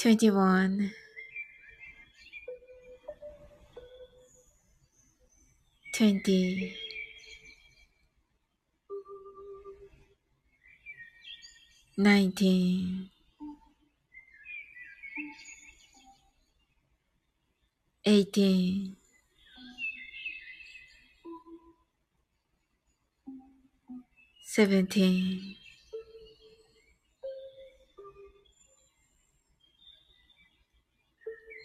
21 20 19 18 17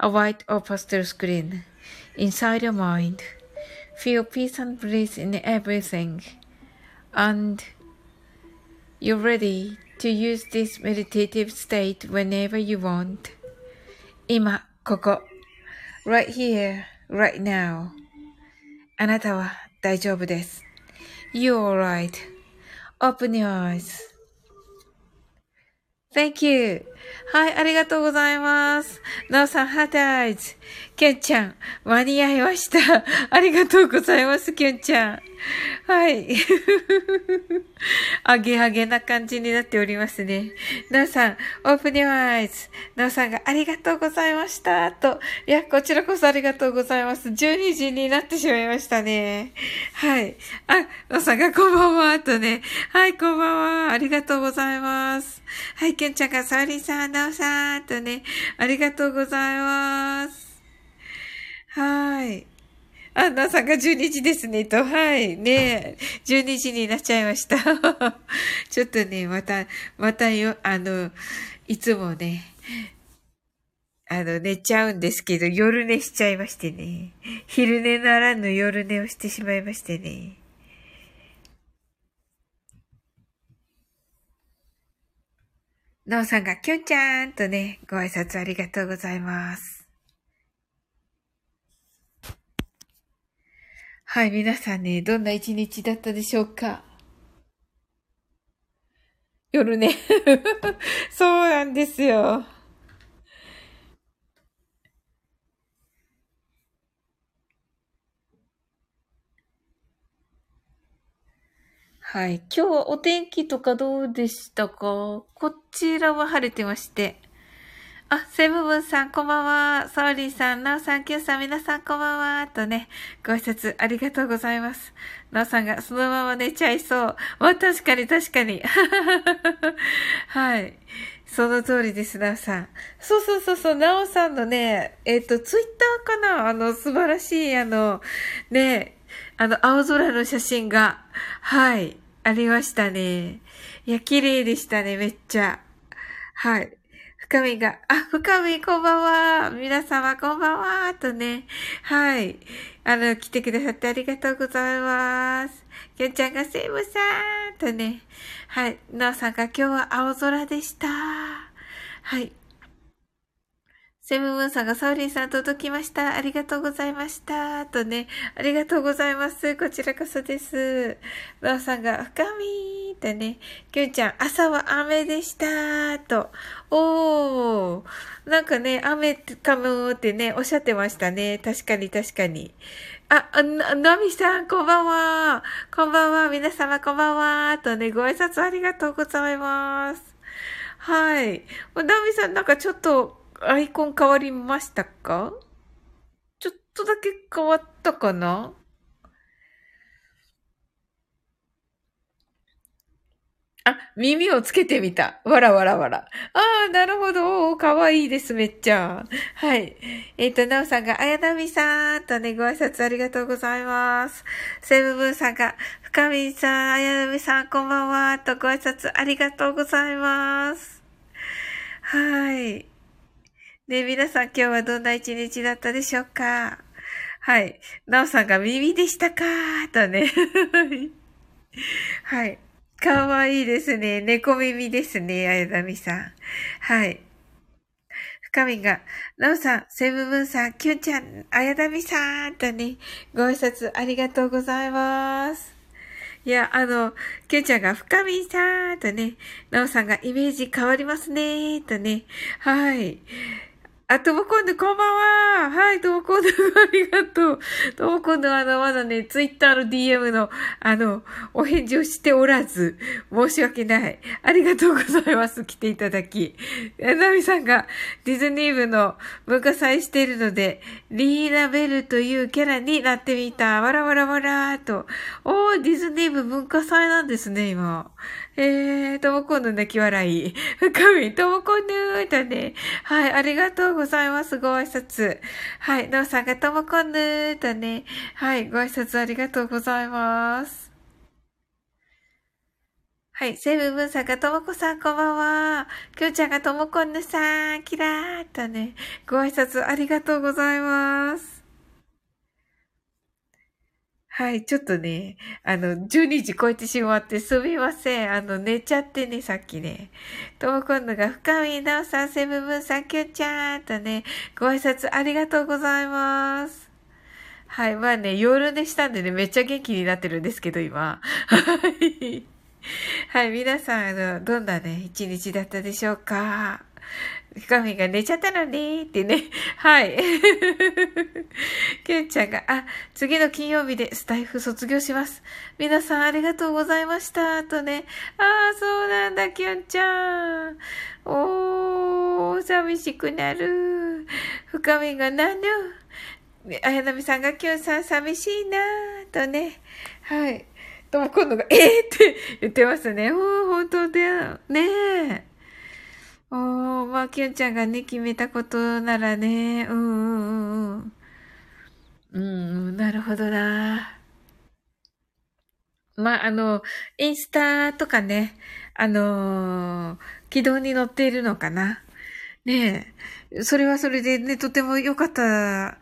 a white or pastel screen inside your mind. Feel peace and bliss in everything. And you're ready to use this meditative state whenever you want. 今、ここ。right here, right now. あなたは大丈夫です。You're alright. Open your eyes. Thank you. はい、ありがとうございます。なおさん、ハートアイズ。キュンちゃん、間に合いました。ありがとうございます、キュンちゃん。はい。あげあげな感じになっておりますね。なおさん、オープニュアイズ。なおさんがありがとうございました。と。いや、こちらこそありがとうございます。12時になってしまいましたね。はい。あ、なおさんがこんばんは。とね。はい、こんばんは。ありがとうございます。はい、けんちゃんがサーリーさん、なおさん。とね。ありがとうございます。はい。あ、なさんが12時ですね、と。はい。ね12時になっちゃいました。ちょっとね、また、またよ、あの、いつもね、あの、寝ちゃうんですけど、夜寝しちゃいましてね。昼寝ならぬ夜寝をしてしまいましてね。なおさんが、きょんちゃんとね、ご挨拶ありがとうございます。はい、皆さんね、どんな一日だったでしょうか？夜ね。そうなんですよ。はい。今日はお天気とかどうでしたか？こちらは晴れてまして。あ、セブブンさん、こんばんは。ソーリーさん、ナオさん、キューさん、皆さん、こんばんは。とね、ご挨拶ありがとうございます。ナオさんがそのまま寝ちゃいそう。まあ、確かに、確かに。はい。その通りです、ナオさん。そうそうそうそう、ナオさんのね、えっ、ー、と、ツイッターかな？あの、素晴らしい、あの、ね、あの、青空の写真が、はい、ありましたね。いや、綺麗でしたね、めっちゃ。はい。深みが、あ、深みこんばんは。皆様こんばんは。とね。はい。あの、来てくださってありがとうございます。きょんちゃんがセーブさんとね。はい。なおさんが今日は青空でした。はい。セムムーンさんがサウリンさん届きました。ありがとうございました。とね、ありがとうございます。こちらこそです。バオさんが深みーとね、キュンちゃん、朝は雨でした。と、おー、なんかね、雨かもってね、おっしゃってましたね。確かに確かに。あ、な、なみさん、こんばんは。こんばんは。皆様、こんばんは。とね、ご挨拶ありがとうございます。はい。なみさん、なんかちょっと、アイコン変わりましたか？ちょっとだけ変わったかな？あ、耳をつけてみた。わらわらわら。ああ、なるほど。かわいいです、めっちゃ。はい。えっ、ー、と、なおさんが、あやなみさんとね、ご挨拶ありがとうございます。セブブンさんが、深みさん、あやなみさん、こんばんは、とご挨拶ありがとうございます。はい。ね皆さん今日はどんな一日だったでしょうか？はい。なおさんが耳でしたか？とね。はい。かわいいですね。猫耳ですね、あやだみさん。はい。深みが、なおさん、セブブンさん、キュンちゃん、あやだみさんとね、ご挨拶ありがとうございます。いや、あの、キュンちゃんが深みさんとね、なおさんがイメージ変わりますねとね、はい。あ、ともこんぬ、こんばんは。はい、ともこんぬ、ありがとう。ともこんぬ、あの、まだね、ツイッターの DM の、あの、お返事をしておらず、申し訳ない。ありがとうございます。来ていただき。ナミさんがディズニー部の文化祭しているので、リーナベルというキャラになってみた。わらわらわらーと。おー、ディズニー部文化祭なんですね、今。えー、ともこんぬ泣き笑い。深み、ともこんぬだね。はい、ありがとうございます。ご挨拶。はい、なおさんがともこんぬだね。はい、ご挨拶ありがとうございます。はい、セブブンさんがともこさんこんばんは。きょうちゃんがともこんぬさん、キラーとね。ご挨拶ありがとうございます。はい、ちょっとね、あの、12時超えてしまってすみません。あの、寝ちゃってね、さっきね。とも今度が深見直さん、セブブンさん、きゅんちゃんとね、ご挨拶ありがとうございます。はい、まあね、夜寝したんでね、めっちゃ元気になってるんですけど、今。はい。はい、皆さん、あの、どんなね、一日だったでしょうか？深みが寝ちゃったのねってね。はい。きゅんちゃんが、あ、次の金曜日でスタイフ卒業します。皆さんありがとうございました。とね。ああ、そうなんだ、きゅんちゃん。おー、寂しくなる。深みがなぬ。綾波さんがきゅんさん寂しいなとね。はい。とも今度が、えー、って言ってますね。おー、本当だよ。ねえ。おー、まあ、きゅんちゃんがね、決めたことならね。うんうんうん。うん、なるほどな。まあ、あの、インスタとかね、あのー、軌道に乗っているのかな。ねえ。それはそれでね、とても良かった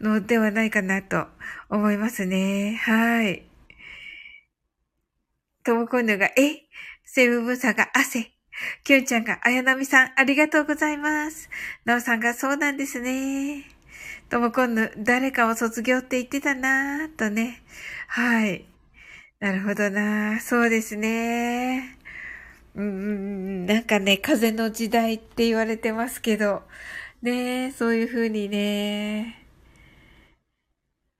のではないかなと思いますね。はい。ともこんぬが、え？セブブさが汗。きゅんちゃんが、あやなみさん、ありがとうございます。なおさんが、そうなんですね。ともこんぬ、誰かを卒業って言ってたなぁ、とね。はい。なるほどなそうですね。うん、なんかね、風の時代って言われてますけど、ねそういう風にね、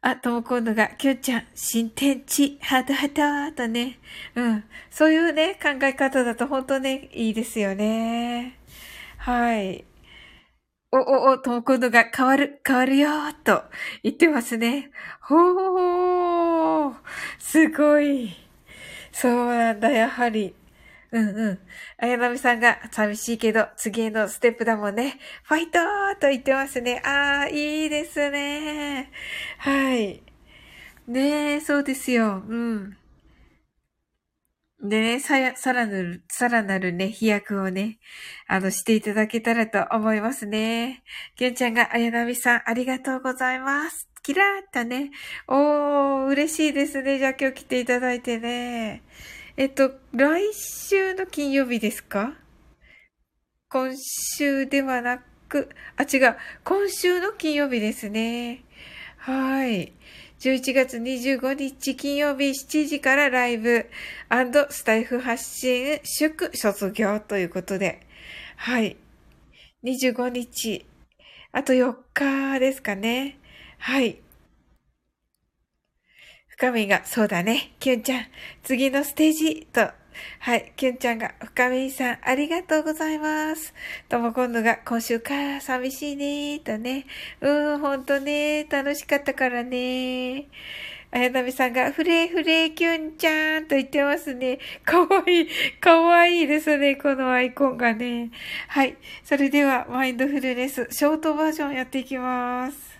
あ、とも今度が、きゅんちゃん、新天地、ハトハトとね。うん。そういうね、考え方だと本当ね、いいですよね。はい。お、お、お、とも今度が変わる、変わるよと言ってますね。ほー、すごい。そうなんだ、やはり。うんうん。綾波さんが寂しいけど、次へのステップだもんね。ファイトーと言ってますね。ああ、いいですね。はい。ねえ、そうですよ。うん。でね、さ、さらなる、さらなるね、飛躍をね、あの、していただけたらと思いますね。きゅんちゃんが、綾波さん、ありがとうございます。キラーっとね。おー、嬉しいですね。じゃあ今日来ていただいてね。えっと、来週の金曜日ですか？今週ではなく、あ、違う。今週の金曜日ですね。はい。11月25日金曜日7時からライブスタイフ発信祝卒業ということで。はい。25日。あと4日ですかね。はい。深みが、そうだね、キュンちゃん、次のステージ、と。はい、キュンちゃんが、深みさん、ありがとうございます。とも今度が、今週か、寂しいね、とね。うん、ほんとね、楽しかったからね。あやなみさんが、フレフレキュンちゃんと言ってますね。かわいい。かわいいですね。このアイコンがね。はい。それでは、マインドフルネス、ショートバージョンやっていきます。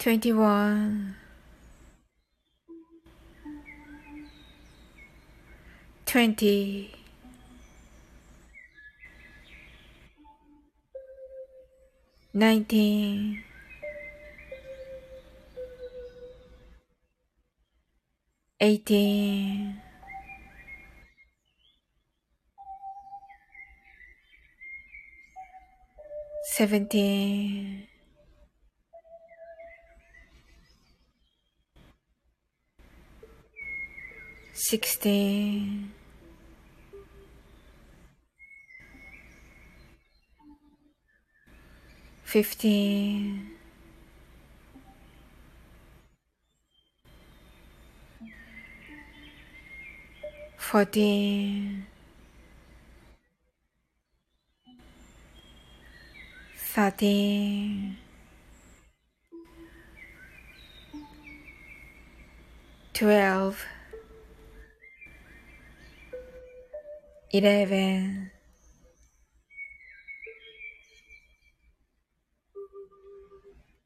21 20 19 18 17 sixteen, fifteen, fourteen, thirteen. 12 eleven,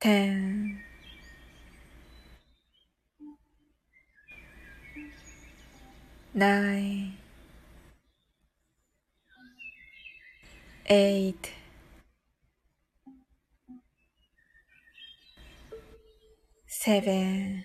ten, nine, eight, seven,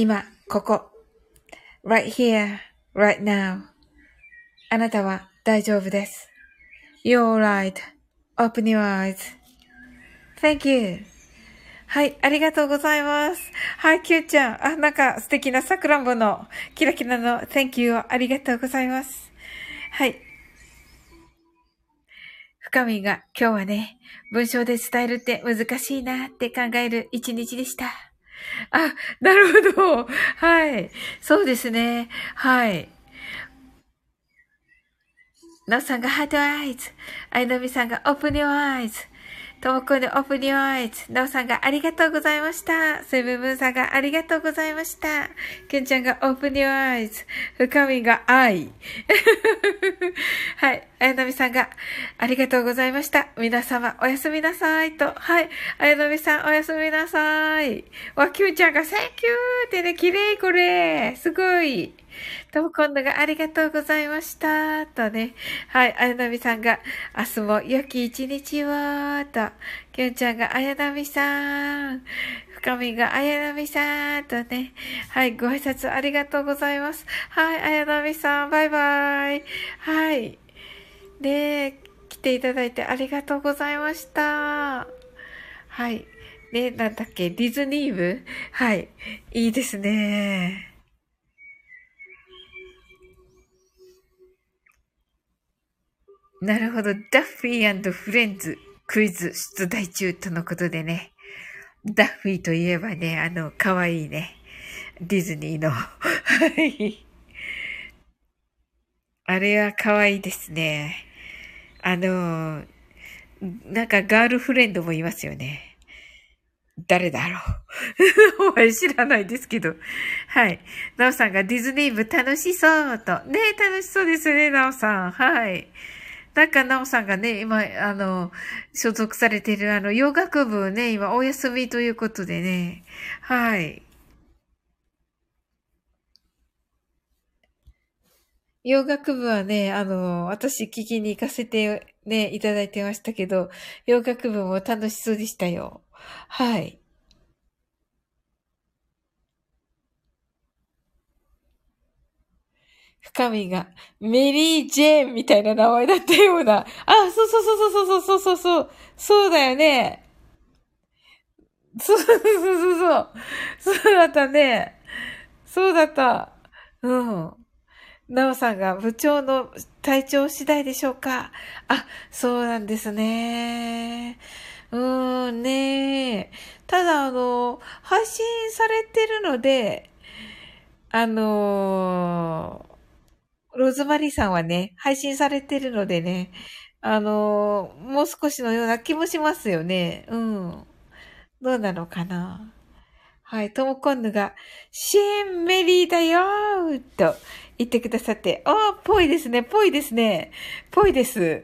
今、ここ。right here, right now. あなたは大丈夫です。You're right.Open your eyes.Thank you. はい、ありがとうございます。はい、キューちゃん。あ、なんか素敵なさくらんぼのキラキラの Thank you をありがとうございます。はい。深みが今日はね、文章で伝えるって難しいなって考える一日でした。あ、なるほど。はい。そうですね。はい。なおさんがハートアイズ。あいのみさんがオープニュアイズ。ともこんでオープニュアイズ。なおさんがありがとうございました。セブンブンさんがありがとうございました。けんちゃんがオープニュアイズ。深みが愛。はい。あやのみさんがありがとうございました。皆様おやすみなさいと。はい。あやのみさんおやすみなさい。わ、きゅんちゃんが Thank you! ってね、綺麗これ。すごい。とも今度がありがとうございました。とね。はい。あやなみさんが、明日も良き一日を。と。きゅんちゃんがあやなみさん。深みがあやなみさん。とね。はい。ご挨拶ありがとうございます。はい。あやなみさん。バイバイ。はい。で、来ていただいてありがとうございました。はい。ね、なんだっけ、ディズニー部？はい。いいですね。なるほど。ダッフィーフレンズクイズ出題中とのことでね。ダッフィーといえばね、あの、かわいいね。ディズニーの。はい。あれはかわいいですね。あの、なんかガールフレンドもいますよね。誰だろう お前知らないですけど。はい。なおさんがディズニー部楽しそうと。ね楽しそうですね、なおさん。はい。なんか、なおさんがね、今、あの、所属されている、あの、洋楽部ね、今、お休みということでね。はい。洋楽部はね、あの、私聞きに行かせてね、いただいてましたけど、洋楽部も楽しそうでしたよ。はい。深みが、メリー・ジェーンみたいな名前だったような。あ、そうそうそうそうそうそうそうそう。そうだよね。そうそうそうそうそう。だったね。そうだった。うん。なおさんが部長の体調次第でしょうかあ、そうなんですね。うーん、ねただ、あの、配信されてるので、あのローズマリーさんはね、配信されてるのでね、あのもう少しのような気もしますよね。うん。どうなのかなはい、トモコンヌが、シーンメリーだよーと言ってくださって、あー、ぽいですね、ぽいですね、ぽいです。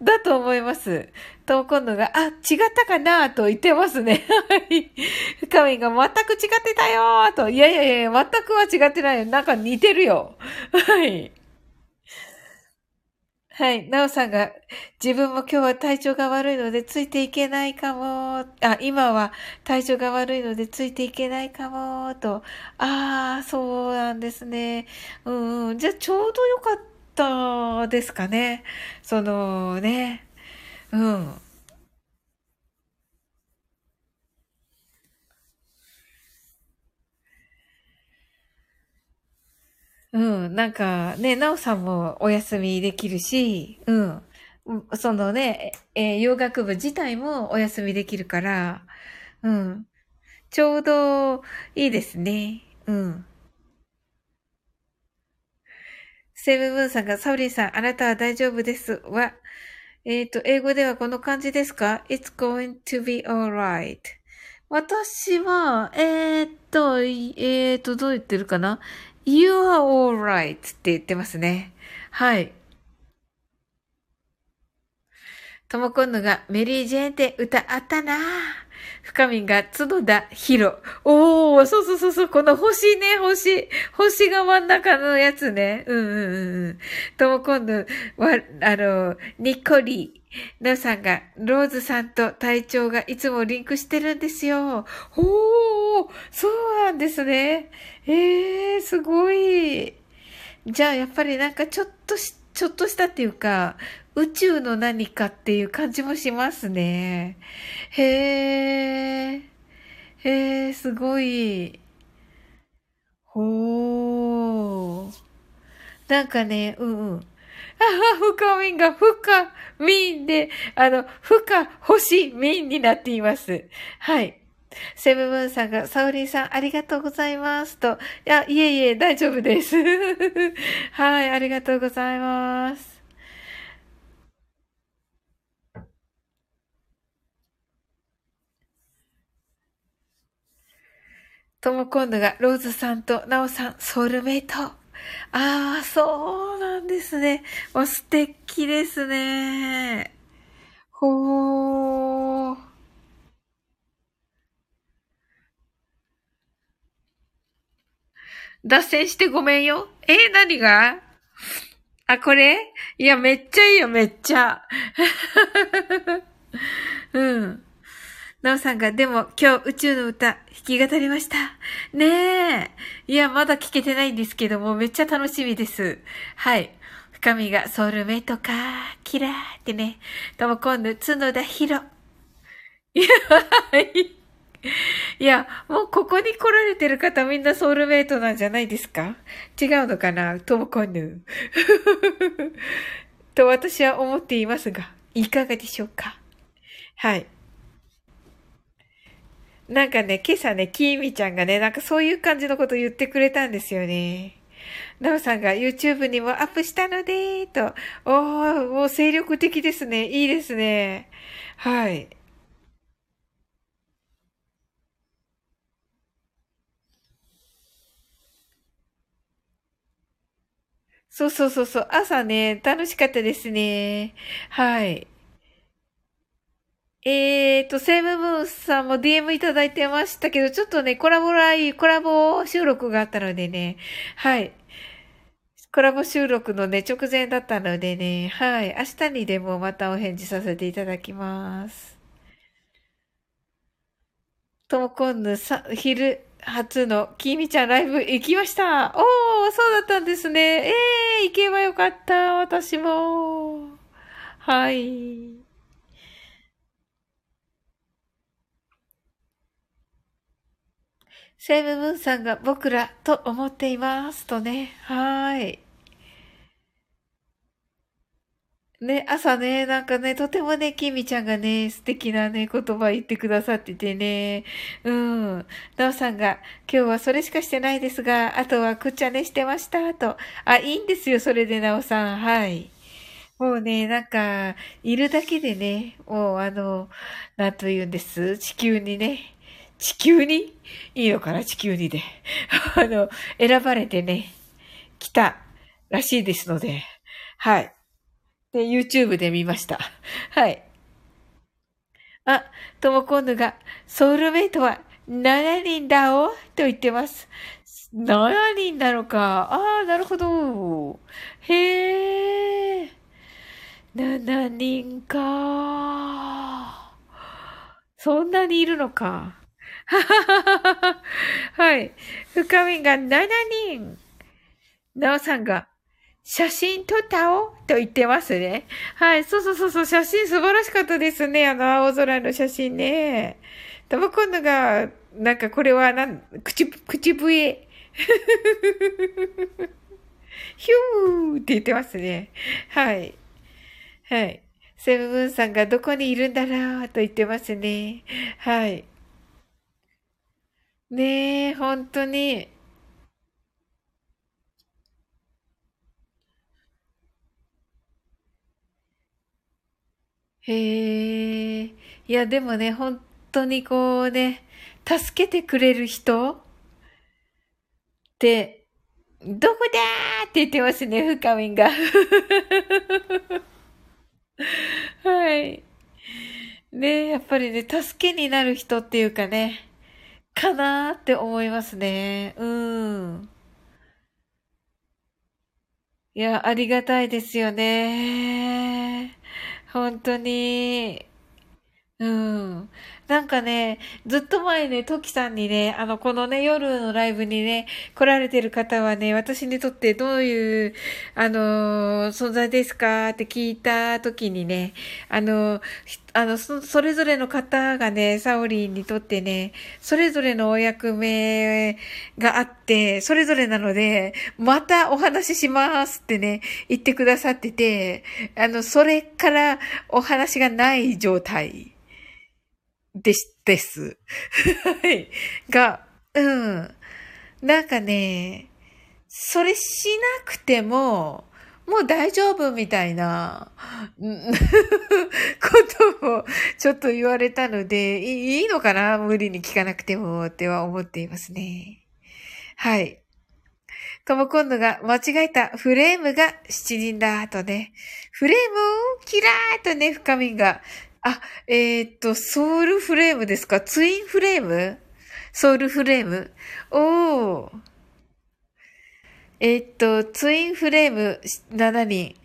だと思います。トモコンヌが、あ、違ったかなと言ってますね。はい。深みが全く違ってたよーと。いやいやいや、全くは違ってないよ。なんか似てるよ。はい。はい。なおさんが、自分も今日は体調が悪いのでついていけないかも。あ、今は体調が悪いのでついていけないかも。と。ああ、そうなんですね。うん、うん。じゃあちょうどよかったですかね。そのね。うん。うん、なんかね、なおさんもお休みできるし、うん。そのね、えー、洋楽部自体もお休みできるから、うん。ちょうどいいですね。うん。セブブンさんが、サウリンさん、あなたは大丈夫ですは、えっ、ー、と、英語ではこの感じですか ?It's going to be alright. 私は、えっ、と、えっ、と、どう言ってるかな？You are alright って言ってますね。はい。ともこんのがメリー・ジェーンって歌あったな深みが角田ヒロ。おー、そうそうそうそう、この星ね、星。星が真ん中のやつね。うんうんうん。とも今度は、あの、ニッコリ。なさんが、ローズさんと体調がいつもリンクしてるんですよ。ほー、そうなんですね。えー、すごい。じゃあ、やっぱりなんかちょっとし、ちょっとしたっていうか、宇宙の何かっていう感じもしますね。へえ。へえ、すごい。ほー。なんかね、うんうん。ああ、深みんが深みんで、あの、深星みんになっています。はい。セブブンさんが、サオリンさん、ありがとうございますと。いや、いえいえ、大丈夫です。はい、ありがとうございます。とも今度が、ローズさんとナオさん、ソウルメイト。ああ、そうなんですね。もう素敵ですね。ほー。脱線してごめんよ。えー、何が？あ、これ？いや、めっちゃいいよ、めっちゃ。うん。なおさんが、でも今日宇宙の歌弾き語りました。ねえ。いや、まだ聞けてないんですけども、めっちゃ楽しみです。はい。深みがソウルメイトか、キラーってね。とも今度、角田ヒロ。いや、い。や、もうここに来られてる方みんなソウルメイトなんじゃないですか？違うのかな？トモコンヌ。と私は思っていますが、いかがでしょうか？はい。なんかね、今朝ね、キーミちゃんがね、なんかそういう感じのこと言ってくれたんですよね。なおさんが YouTube にもアップしたので、と。おー、もう精力的ですね。いいですね。はい。そうそうそうそう。朝ね、楽しかったですね。はい。えーと、セムムーンさんも DM いただいてましたけど、ちょっとね、コラボライ、コラボ収録があったのでね、はい。コラボ収録のね、直前だったのでね、はい。明日にでもまたお返事させていただきます。ともこんぬさ、昼、初のきみちゃんライブ行きました。おー、そうだったんですね。えー、行けばよかった。私も。はい。セイムムーンさんが僕らと思っていますとね。はい。ね、朝ね、なんかね、とてもね、きみちゃんがね、素敵なね、言葉言ってくださっててね、うん。なおさんが、今日はそれしかしてないですが、あとはくっちゃねしてました、と。あ、いいんですよ、それでなおさん。はい。もうね、なんか、いるだけでね、もうあの、なんと言うんです。地球にね、地球に？いいのかな？地球にで。あの、選ばれてね、来たらしいですので、はい。で、YouTube で見ました。はい。あ、ともこんぬが、ソウルメイトは7人だお？と言ってます。7人なのか。ああ、なるほど。へえ。7人か。そんなにいるのか。はい。深みが7人。なおさんが、写真撮ったおと言ってますね。はい。そうそうそうそう。写真素晴らしかったですね。あの青空の写真ね。たば今度が、なんかこれは、なん、口、口笛。ヒューって言ってますね。はい。はい。セブンさんがどこにいるんだろうと言ってますね。はい。ねえ、本当に。へえ。いや、でもね、本当にこうね、助けてくれる人って、どこだーって言ってますね、深みんが。はい。ねやっぱりね、助けになる人っていうかね、かなーって思いますね。うん。いや、ありがたいですよね。本当に。うん。なんかね、ずっと前ね、トキさんにね、あの、このね、夜のライブにね、来られてる方はね、私にとってどういう、あの存在ですかって聞いた時にね、あのあの、そ、それぞれの方がね、サオリンにとってね、それぞれのお役目があって、それぞれなので、またお話ししますってね、言ってくださってて、あの、それからお話がない状態。です、です。はい。が、うん。なんかね、それしなくても、もう大丈夫みたいな、ことをちょっと言われたので、いいのかな？無理に聞かなくてもっては思っていますね。はい。とも今度が間違えたフレームが七人だとね。フレームをキラーとね、深みがあ、えー、っと、ソウルフレームですか？ツインフレーム？ソウルフレーム？おー。えー、っと、ツインフレーム7人。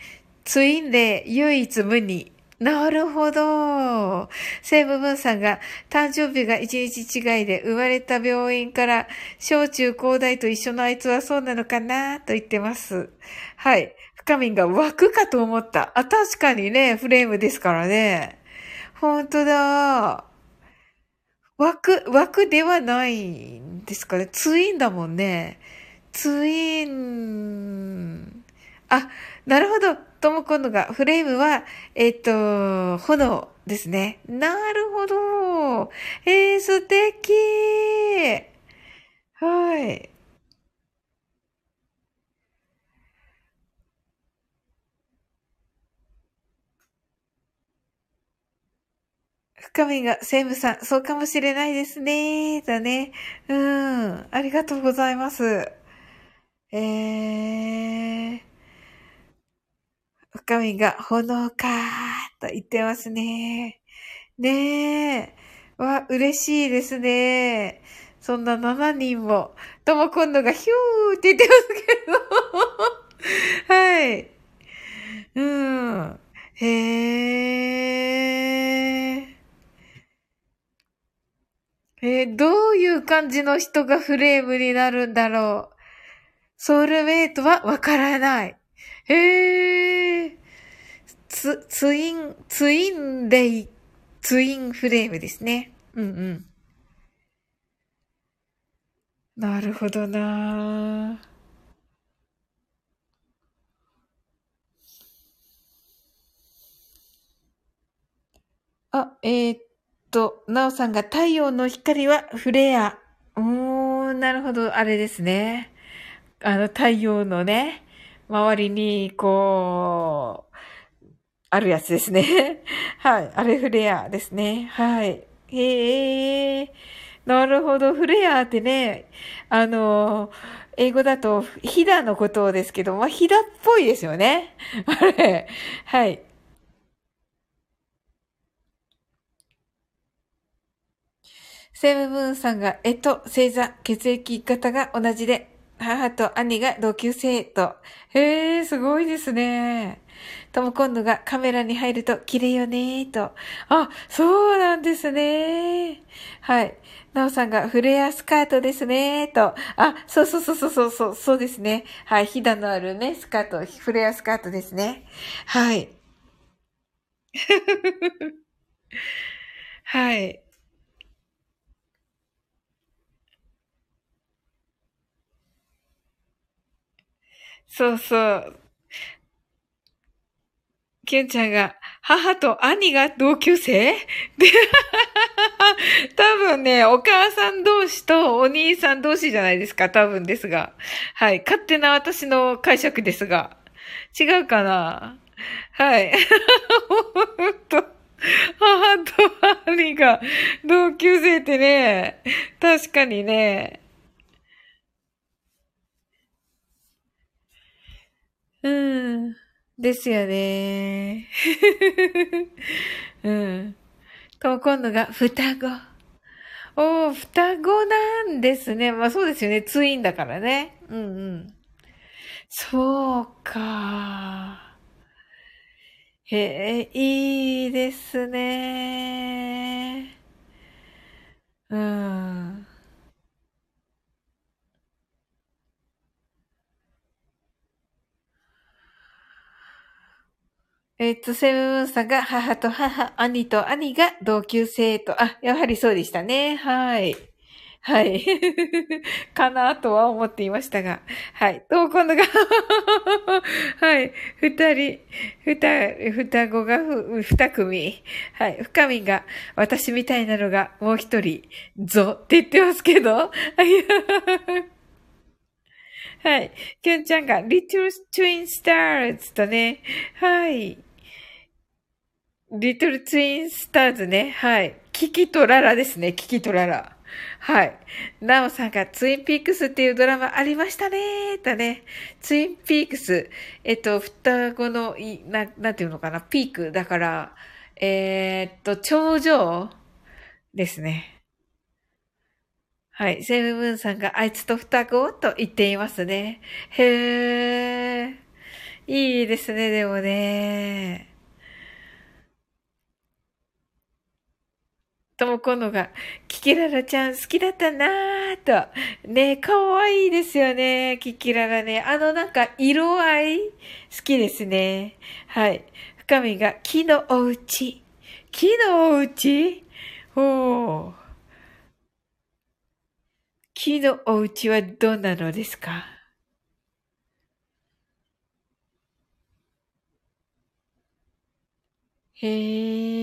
ツインで唯一無二。なるほど。セーブブンさんが誕生日が一日違いで生まれた病院から小中高大と一緒のあいつはそうなのかな？と言ってます。はい。深みんが枠かと思った。あ、確かにね、フレームですからね。本当だ。枠、枠ではないんですかね。ツインだもんね。ツイン。あ、なるほど。とも今度が、フレームは、えっ、と、炎ですね。なるほど。えー、素敵。はい。深みが、セイムさん、そうかもしれないですね。だね。うん。ありがとうございます。えー。深みが、炎かーと言ってますね。ねえ。わ、嬉しいですね。そんな7人も。とも今度がヒューって言ってますけど。はい。うん。へー。えー、どういう感じの人がフレームになるんだろう。ソウルメイトはわからない。へえ。ツ、ツイン、ツインレイ、ツインフレームですね。うんうん。なるほどなあ、えー、と、なおさんが太陽の光はフレア。うーん、なるほど、あれですね。あの、太陽のね、周りに、こう、あるやつですね。はい。あれフレアですね。はい。へえ。なるほど。フレアってね、あの、英語だと、ヒダのことですけど、まあ、ヒダっぽいですよね。あれ。はい。セブブーンさんが、えっと、星座、血液型が同じで、母と兄が同級生と。へえ、すごいですね。とも今度がカメラに入ると綺麗よねーと。あ、そうなんですね。はい。なおさんがフレアスカートですねーと。あ、そうそうそうそうそう、そうですね。はい。ひだのあるね、スカート、フレアスカートですね。はい。はい。そうそう。キュンちゃんが、母と兄が同級生？で、多分ね、お母さん同士とお兄さん同士じゃないですか、多分ですが。はい。勝手な私の解釈ですが。違うかな？はい。と。母と兄が同級生ってね、確かにね。うん。ですよね。うん。と、今度が双子。おー、双子なんですね。まあそうですよね。ツインだからね。うんうん。そうか。へえ、いいですね。うん。えっと、セブンさんが母と母、兄と兄が同級生と、あ、やはりそうでしたね。はい。はい。かなとは思っていましたが。はい。と、今度がはい。二人、二、双子がふ二組。はい。深みが、私みたいなのがもう一人、ぞって言ってますけど。はい。きゅんちゃんが、リトルツインスターズとね。はい。リトルツインスターズね。はい。キキとララですね。キキとララ。はい。ナオさんがツインピークスっていうドラマありましたねーとね。ツインピークス。えっと、双子の、い、な、なんていうのかな？ピーク。だから、えー、っと、頂上ですね。はい。セブブンさんがあいつと双子？と言っていますね。へー。いいですね、でもね。ともこのが、キキララちゃん好きだったなぁと。ね、かわいいですよね、キキララね。あのなんか色合い好きですね。はい。深みが木のおうち。木のおうちお。木のおうちはどんなのですか？へー。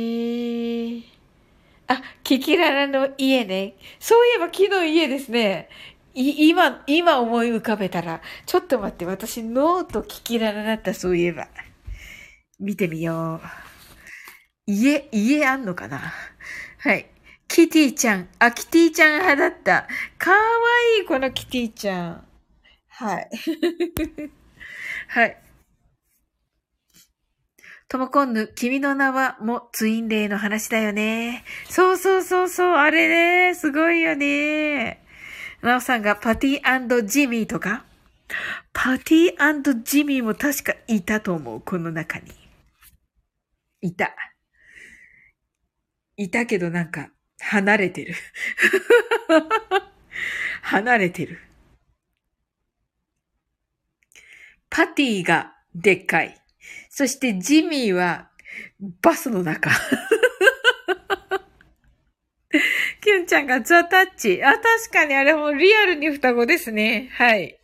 キキララの家ね。そういえば木の家ですね。い、今、今思い浮かべたら、ちょっと待って、私ノートキキララだった、そういえば。見てみよう。家、家あんのかな？はい。キティちゃん。あ、キティちゃん派だった。かわいい、このキティちゃん。はい。はい。ともこんぬ、君の名はもツインレイの話だよね。そうそうそうそう、あれね、すごいよね。なおさんがパティジミーとか？パティジミーも確かいたと思う、この中に。いた。いたけどなんか、離れてる。離れてる。パティがでっかい。そしてジミーはバスの中。キュンちゃんがザタッチ。あ、確かにあれもリアルに双子ですね。はい。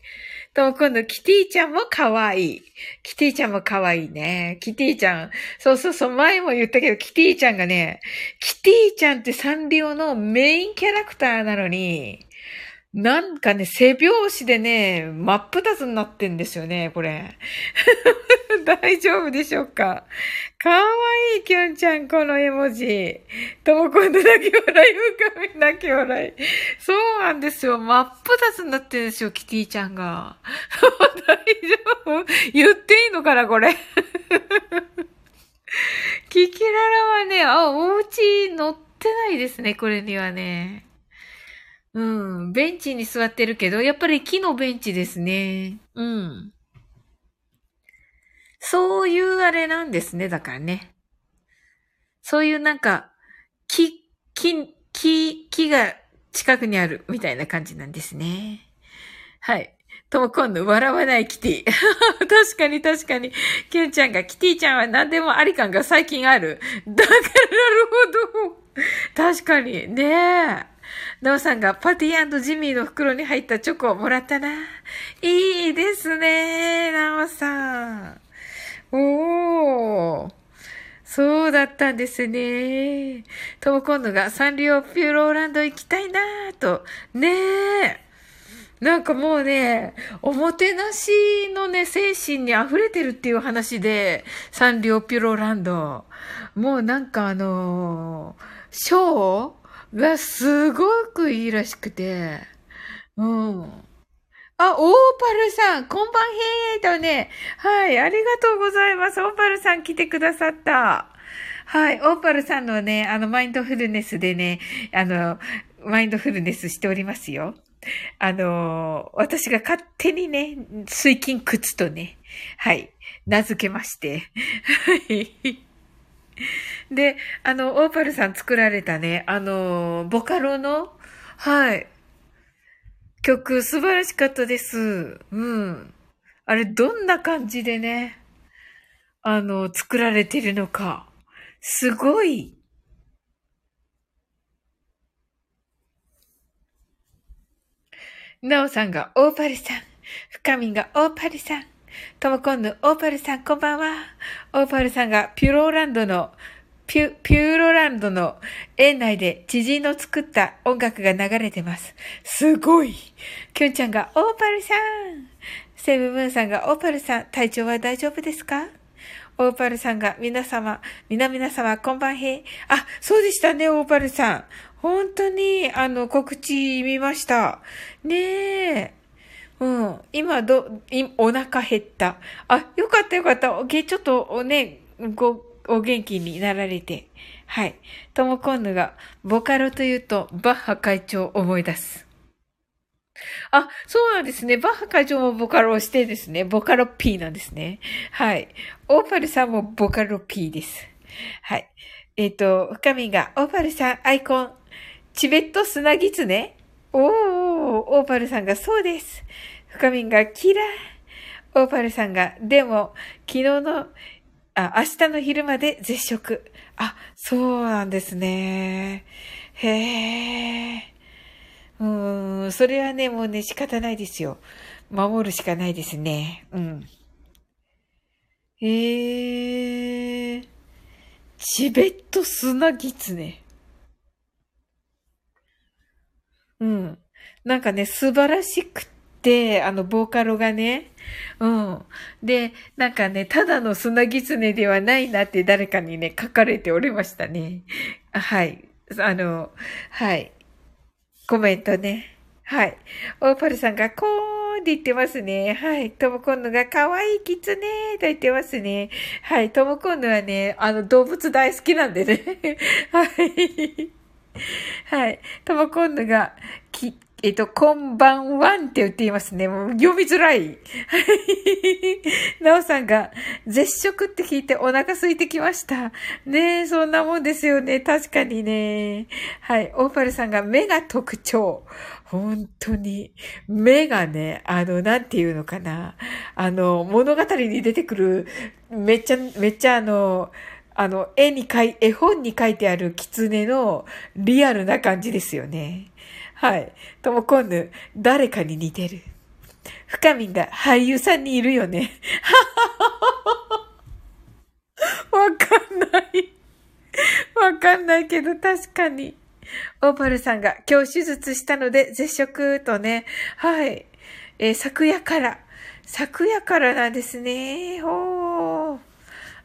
と、今度、キティちゃんも可愛い。キティちゃんも可愛いね。キティちゃん。そうそうそう、前も言ったけど、キティちゃんがね、キティちゃんってサンリオのメインキャラクターなのに、なんかね、背拍子でね、真っ二つになってんですよね、これ。大丈夫でしょうか？かわいい、きゅんちゃん、この絵文字。とも今度泣き笑い、深み泣き笑い。そうなんですよ。真っ二つになってるんですよ、キティちゃんが。大丈夫？言っていいのかな、これ？キキララはね、あ、お家乗ってないですね、これにはね。うん。ベンチに座ってるけど、やっぱり木のベンチですね。うん。そういうあれなんですね、だからね。そういうなんか、木、木、木、木が近くにあるみたいな感じなんですね。はい。とも今度、笑わないキティ。確かに確かに。キュンちゃんが、キティちゃんは何でもあり感が最近ある。だからなるほど。確かに。ねえ。なおさんがパティジミーの袋に入ったチョコをもらったな。いいですね、なおさん。おー。そうだったんですね。とも今度がサンリオピューローランド行きたいなぁと。ねえ。なんかもうね、おもてなしのね、精神に溢れてるっていう話で、サンリオピュローランド。もうなんかあのーショーがすごくいいらしくて、うん。あ、オーパルさん、こんばんへーとね。はい、ありがとうございます。オーパルさん来てくださった。はい、オーパルさんのね、あの、マインドフルネスでね、あの、マインドフルネスしておりますよ。あの、私が勝手にね、水金靴とね、はい、名付けまして。はい。で、あの、オーパルさん作られたね、あの、ボカロの、はい、曲素晴らしかったです。うん。あれ、どんな感じでね、あの、作られてるのか。すごい。なおさんがオーパルさん。深みがオーパルさん。ともこんぬ、オーパルさん、こんばんは。オーパルさんがピューローランドの、ピュ、ピューロランドの園内で知人の作った音楽が流れてます。すごい。きゅんちゃんが、オーパルさん。セブブーンさんが、オーパルさん、体調は大丈夫ですか？オーパルさんが、皆様、皆々様、こんばんへ。あ、そうでしたね、オーパルさん。本当に、あの、告知見ました。ねえ。うん。今、ど、いお腹減った。あ、よかったよかった。ちょっとお、ね、ご、お元気になられて。はい。ともこんぬが、ボカロというと、バッハ会長を思い出す。あ、そうなんですね。バッハ会長もボカロをしてですね。ボカロ P なんですね。はい。オーパルさんもボカロ P です。はい。えっ、ー、と、深みが、オーパルさんアイコン、チベット砂ギツネ？おー、オーパルさんがそうです。深みんがキラー。オーパルさんが、でも、昨日の、あ、明日の昼まで絶食。あ、そうなんですね。へえ。うーん、それはね、もうね、仕方ないですよ。守るしかないですね。うん。へえ。チベット砂ギツネ。うん。なんかね、素晴らしくって、あの、ボーカルがね、うん。で、なんかね、ただの砂狐ではないなって誰かにね、書かれておりましたね。はい。あの、はい。コメントね。はい。オーパルさんが、こーんって言ってますね。はい。トモコンヌが、かわいいキツネと言ってますね。はい。トモコンヌはね、あの、動物大好きなんでね。はい。はい。トモコンヌが、き、えっと、こんばんはんって言っていますね。もう読みづらい。なおさんが、絶食って聞いてお腹空いてきました。ねえ、そんなもんですよね。確かにね。はい。オーパルさんが目が特徴。本当に。目がね、あの、なんていうのかな。あの、物語に出てくる、めっちゃ、めっちゃあの、あの、絵に書い、絵本に書いてある狐のリアルな感じですよね。はい。とも今度、誰かに似てる。深みが俳優さんにいるよね。わかんない。わかんないけど、確かに。オーパルさんが今日手術したので絶食とね。はい。えー、昨夜から。昨夜からなんですね。ほー。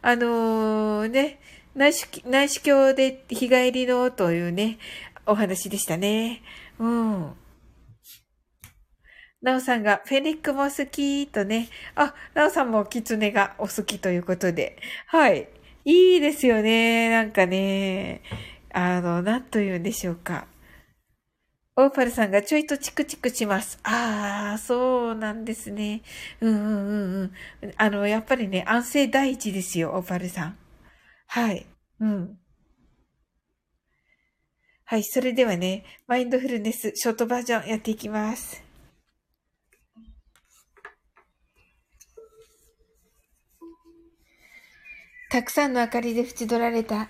あのー、ね、内視、内視鏡で日帰りのというね、お話でしたね。うん。なおさんが、フェニックも好きとね。あ、なおさんもキツネがお好きということで。はい。いいですよね。なんかね。あの、なんと言うんでしょうか。オーパルさんがちょいとチクチクします。ああ、そうなんですね。うんうんうんうん。あの、やっぱりね、安静第一ですよ、オーパルさん。はい。うん。はい。それではね、マインドフルネスショートバージョンやっていきます。たくさんの明かりで縁取られた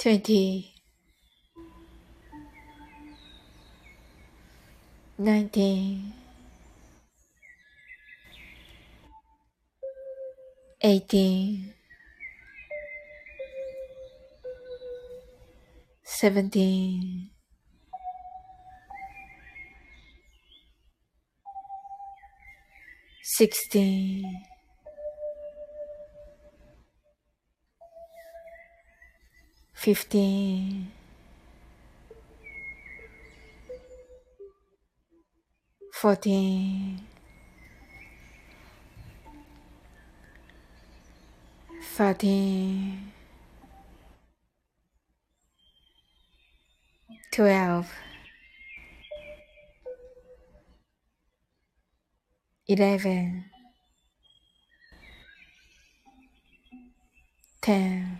20 19 18 17 16 15 14 13 12 11 10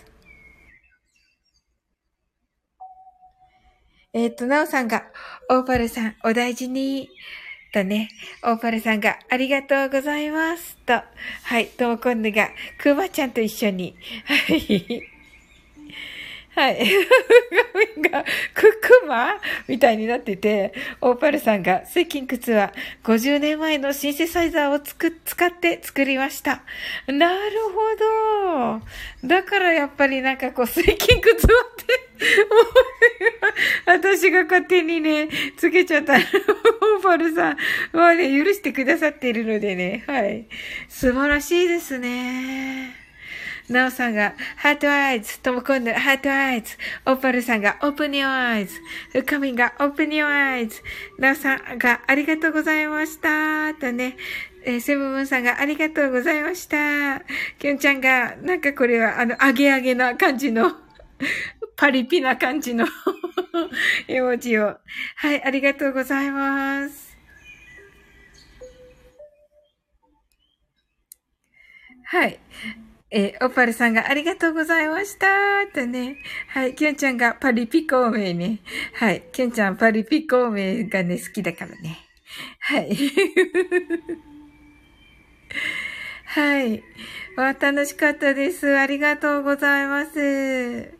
えっ、ー、と、なおさんが、オーパルさん、お大事に。とね、オーパルさんがありがとうございます。と、はい、ともこんぬが、くまちゃんと一緒に、はい。はい。画面が、クックマみたいになってて、オーパルさんが、水金靴は50年前のシンセサイザーをつく、使って作りました。なるほど。だからやっぱりなんかこう、水金靴はって、私が勝手にね、つけちゃった。オーパルさんはね、許してくださっているのでね、はい。素晴らしいですね。なおさんが、 heart eyes。ともこんで、 heart eyes。オパルさんが、 open your eyes。ふかみんが、 open your eyes。なおさんが、ありがとうございました。とね、えー、セブブンさんがありがとうございました。きゅんちゃんが、なんかこれは、あの、あげあげな感じの、パリピな感じの 絵文字を。はい、ありがとうございます。はい。えー、オパルさんがありがとうございました。とね。はい。キュンちゃんがパリピ孔明ね。はい。キュンちゃんパリピ孔明がね、好きだからね。はい。はい。わ、楽しかったです。ありがとうございます。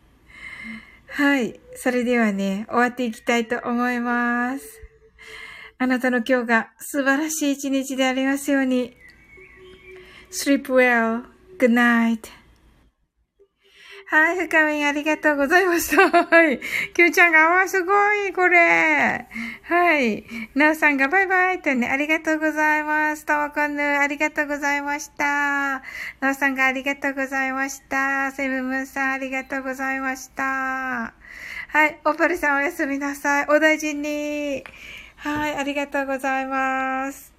はい。それではね、終わっていきたいと思います。あなたの今日が素晴らしい一日でありますように。sleep well. Good night. はい、深みありがとうございました。はい。きゅうちゃんが、わ、すごい、これ。はい。なおさんが、バイバイとね、ありがとうございます。とわこんぬ、ありがとうございました。なおさんが、ありがとうございました。セブムーンさん、ありがとうございました。はい。オパルさん、おやすみなさい。お大事に。はい、ありがとうございます。